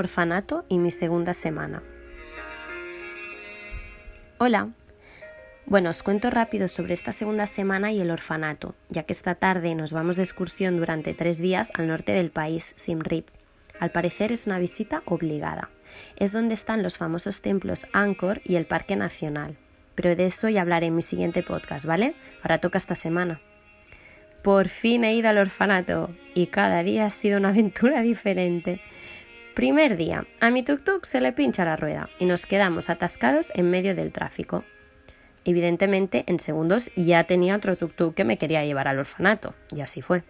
orfanato y mi segunda semana. Hola. Bueno, os cuento rápido sobre esta segunda semana y el orfanato, ya que esta tarde nos vamos de excursión durante tres días al norte del país, Simrip. Al parecer es una visita obligada. Es donde están los famosos templos Angkor y el Parque Nacional. Pero de eso ya hablaré en mi siguiente podcast, ¿vale? Ahora toca esta semana. Por fin he ido al orfanato y cada día ha sido una aventura diferente. Primer día, a mi tuk-tuk se le pincha la rueda y nos quedamos atascados en medio del tráfico. Evidentemente, en segundos ya tenía otro tuk-tuk que me quería llevar al orfanato, y así fue.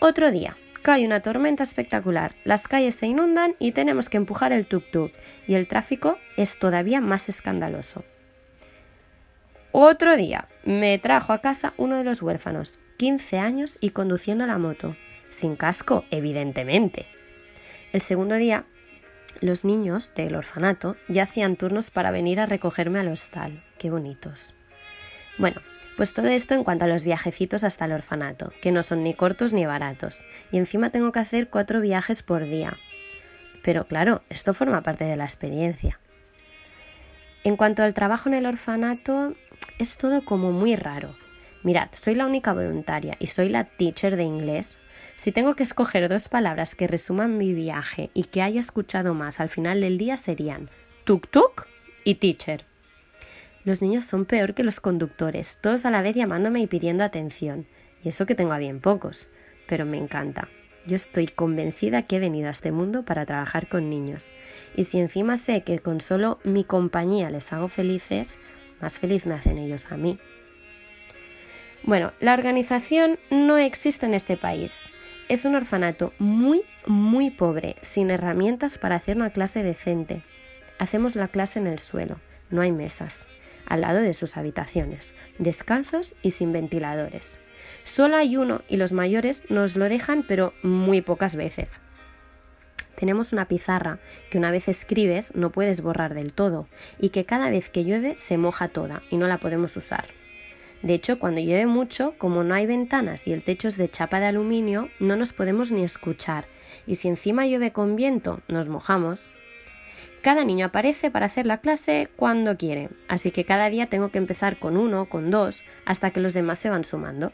Otro día, cae una tormenta espectacular, las calles se inundan y tenemos que empujar el tuk-tuk, y el tráfico es todavía más escandaloso. Otro día, me trajo a casa uno de los huérfanos, 15 años y conduciendo la moto, sin casco, evidentemente. El segundo día, los niños del orfanato ya hacían turnos para venir a recogerme al hostal. Qué bonitos. Bueno, pues todo esto en cuanto a los viajecitos hasta el orfanato, que no son ni cortos ni baratos, y encima tengo que hacer cuatro viajes por día. Pero claro, esto forma parte de la experiencia. En cuanto al trabajo en el orfanato, es todo como muy raro. Mirad, soy la única voluntaria y soy la teacher de inglés si tengo que escoger dos palabras que resuman mi viaje y que haya escuchado más al final del día serían tuk-tuk y teacher. Los niños son peor que los conductores, todos a la vez llamándome y pidiendo atención. Y eso que tengo a bien pocos, pero me encanta. Yo estoy convencida que he venido a este mundo para trabajar con niños. Y si encima sé que con solo mi compañía les hago felices, más feliz me hacen ellos a mí. Bueno, la organización no existe en este país. Es un orfanato muy, muy pobre, sin herramientas para hacer una clase decente. Hacemos la clase en el suelo, no hay mesas, al lado de sus habitaciones, descalzos y sin ventiladores. Solo hay uno y los mayores nos lo dejan pero muy pocas veces. Tenemos una pizarra que una vez escribes no puedes borrar del todo y que cada vez que llueve se moja toda y no la podemos usar. De hecho, cuando llueve mucho, como no hay ventanas y el techo es de chapa de aluminio, no nos podemos ni escuchar. Y si encima llueve con viento, nos mojamos. Cada niño aparece para hacer la clase cuando quiere, así que cada día tengo que empezar con uno, con dos, hasta que los demás se van sumando.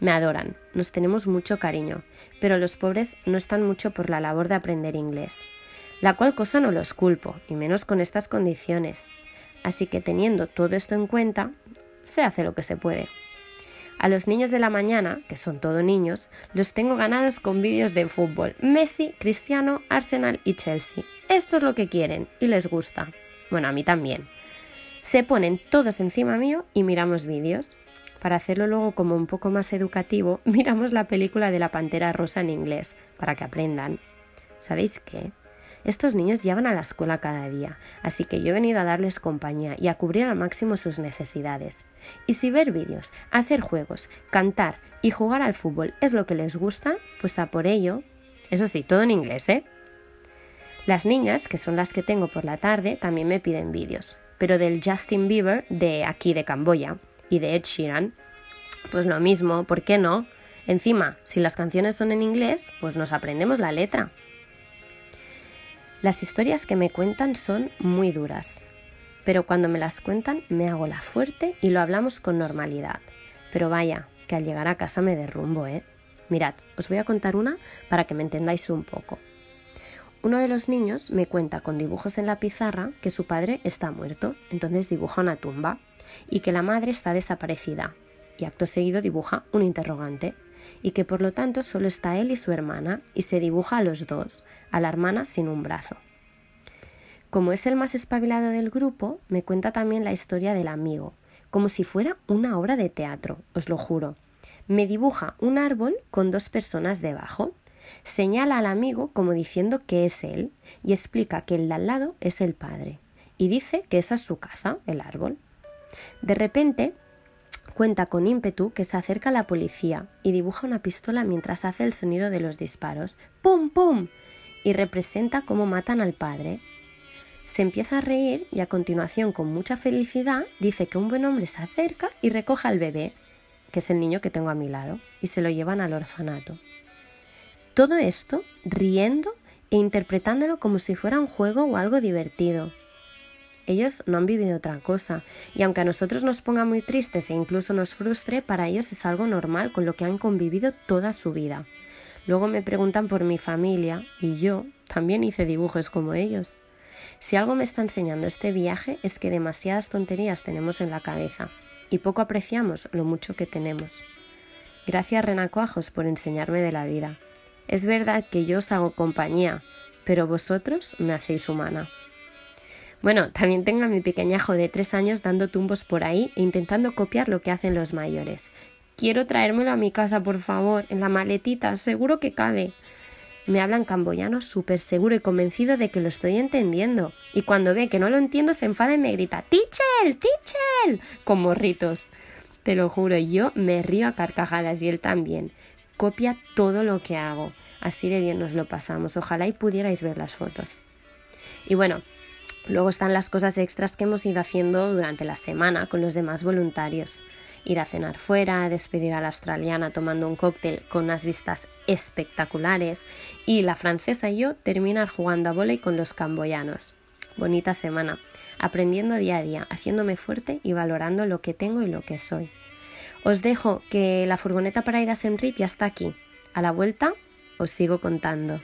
Me adoran, nos tenemos mucho cariño, pero los pobres no están mucho por la labor de aprender inglés, la cual cosa no los culpo, y menos con estas condiciones. Así que teniendo todo esto en cuenta, se hace lo que se puede. A los niños de la mañana, que son todos niños, los tengo ganados con vídeos de fútbol. Messi, Cristiano, Arsenal y Chelsea. Esto es lo que quieren y les gusta. Bueno, a mí también. Se ponen todos encima mío y miramos vídeos. Para hacerlo luego como un poco más educativo, miramos la película de la Pantera Rosa en inglés, para que aprendan. ¿Sabéis qué? Estos niños ya van a la escuela cada día, así que yo he venido a darles compañía y a cubrir al máximo sus necesidades. Y si ver vídeos, hacer juegos, cantar y jugar al fútbol es lo que les gusta, pues a por ello. Eso sí, todo en inglés, ¿eh? Las niñas, que son las que tengo por la tarde, también me piden vídeos, pero del Justin Bieber de aquí de Camboya y de Ed Sheeran, pues lo mismo, ¿por qué no? Encima, si las canciones son en inglés, pues nos aprendemos la letra. Las historias que me cuentan son muy duras, pero cuando me las cuentan me hago la fuerte y lo hablamos con normalidad. Pero vaya, que al llegar a casa me derrumbo, ¿eh? Mirad, os voy a contar una para que me entendáis un poco. Uno de los niños me cuenta con dibujos en la pizarra que su padre está muerto, entonces dibuja una tumba, y que la madre está desaparecida, y acto seguido dibuja un interrogante y que por lo tanto solo está él y su hermana y se dibuja a los dos, a la hermana sin un brazo. Como es el más espabilado del grupo, me cuenta también la historia del amigo, como si fuera una obra de teatro, os lo juro. Me dibuja un árbol con dos personas debajo, señala al amigo como diciendo que es él y explica que el de al lado es el padre y dice que esa es su casa, el árbol. De repente Cuenta con ímpetu que se acerca a la policía y dibuja una pistola mientras hace el sonido de los disparos. ¡Pum, pum! y representa cómo matan al padre. Se empieza a reír y a continuación, con mucha felicidad, dice que un buen hombre se acerca y recoge al bebé, que es el niño que tengo a mi lado, y se lo llevan al orfanato. Todo esto riendo e interpretándolo como si fuera un juego o algo divertido. Ellos no han vivido otra cosa, y aunque a nosotros nos ponga muy tristes e incluso nos frustre, para ellos es algo normal con lo que han convivido toda su vida. Luego me preguntan por mi familia, y yo también hice dibujos como ellos. Si algo me está enseñando este viaje es que demasiadas tonterías tenemos en la cabeza y poco apreciamos lo mucho que tenemos. Gracias Renacuajos por enseñarme de la vida. Es verdad que yo os hago compañía, pero vosotros me hacéis humana. Bueno, también tengo a mi pequeñajo de tres años dando tumbos por ahí e intentando copiar lo que hacen los mayores. Quiero traérmelo a mi casa, por favor, en la maletita, seguro que cabe. Me habla en camboyano súper seguro y convencido de que lo estoy entendiendo. Y cuando ve que no lo entiendo, se enfada y me grita ¡Tichel! ¡Tichel! con morritos. Te lo juro, yo me río a carcajadas y él también. Copia todo lo que hago. Así de bien nos lo pasamos. Ojalá y pudierais ver las fotos. Y bueno, luego están las cosas extras que hemos ido haciendo durante la semana con los demás voluntarios ir a cenar fuera, despedir a la australiana tomando un cóctel con unas vistas espectaculares y la francesa y yo terminar jugando a volei con los camboyanos. Bonita semana, aprendiendo día a día, haciéndome fuerte y valorando lo que tengo y lo que soy. Os dejo que la furgoneta para ir a Semrip ya está aquí. A la vuelta os sigo contando.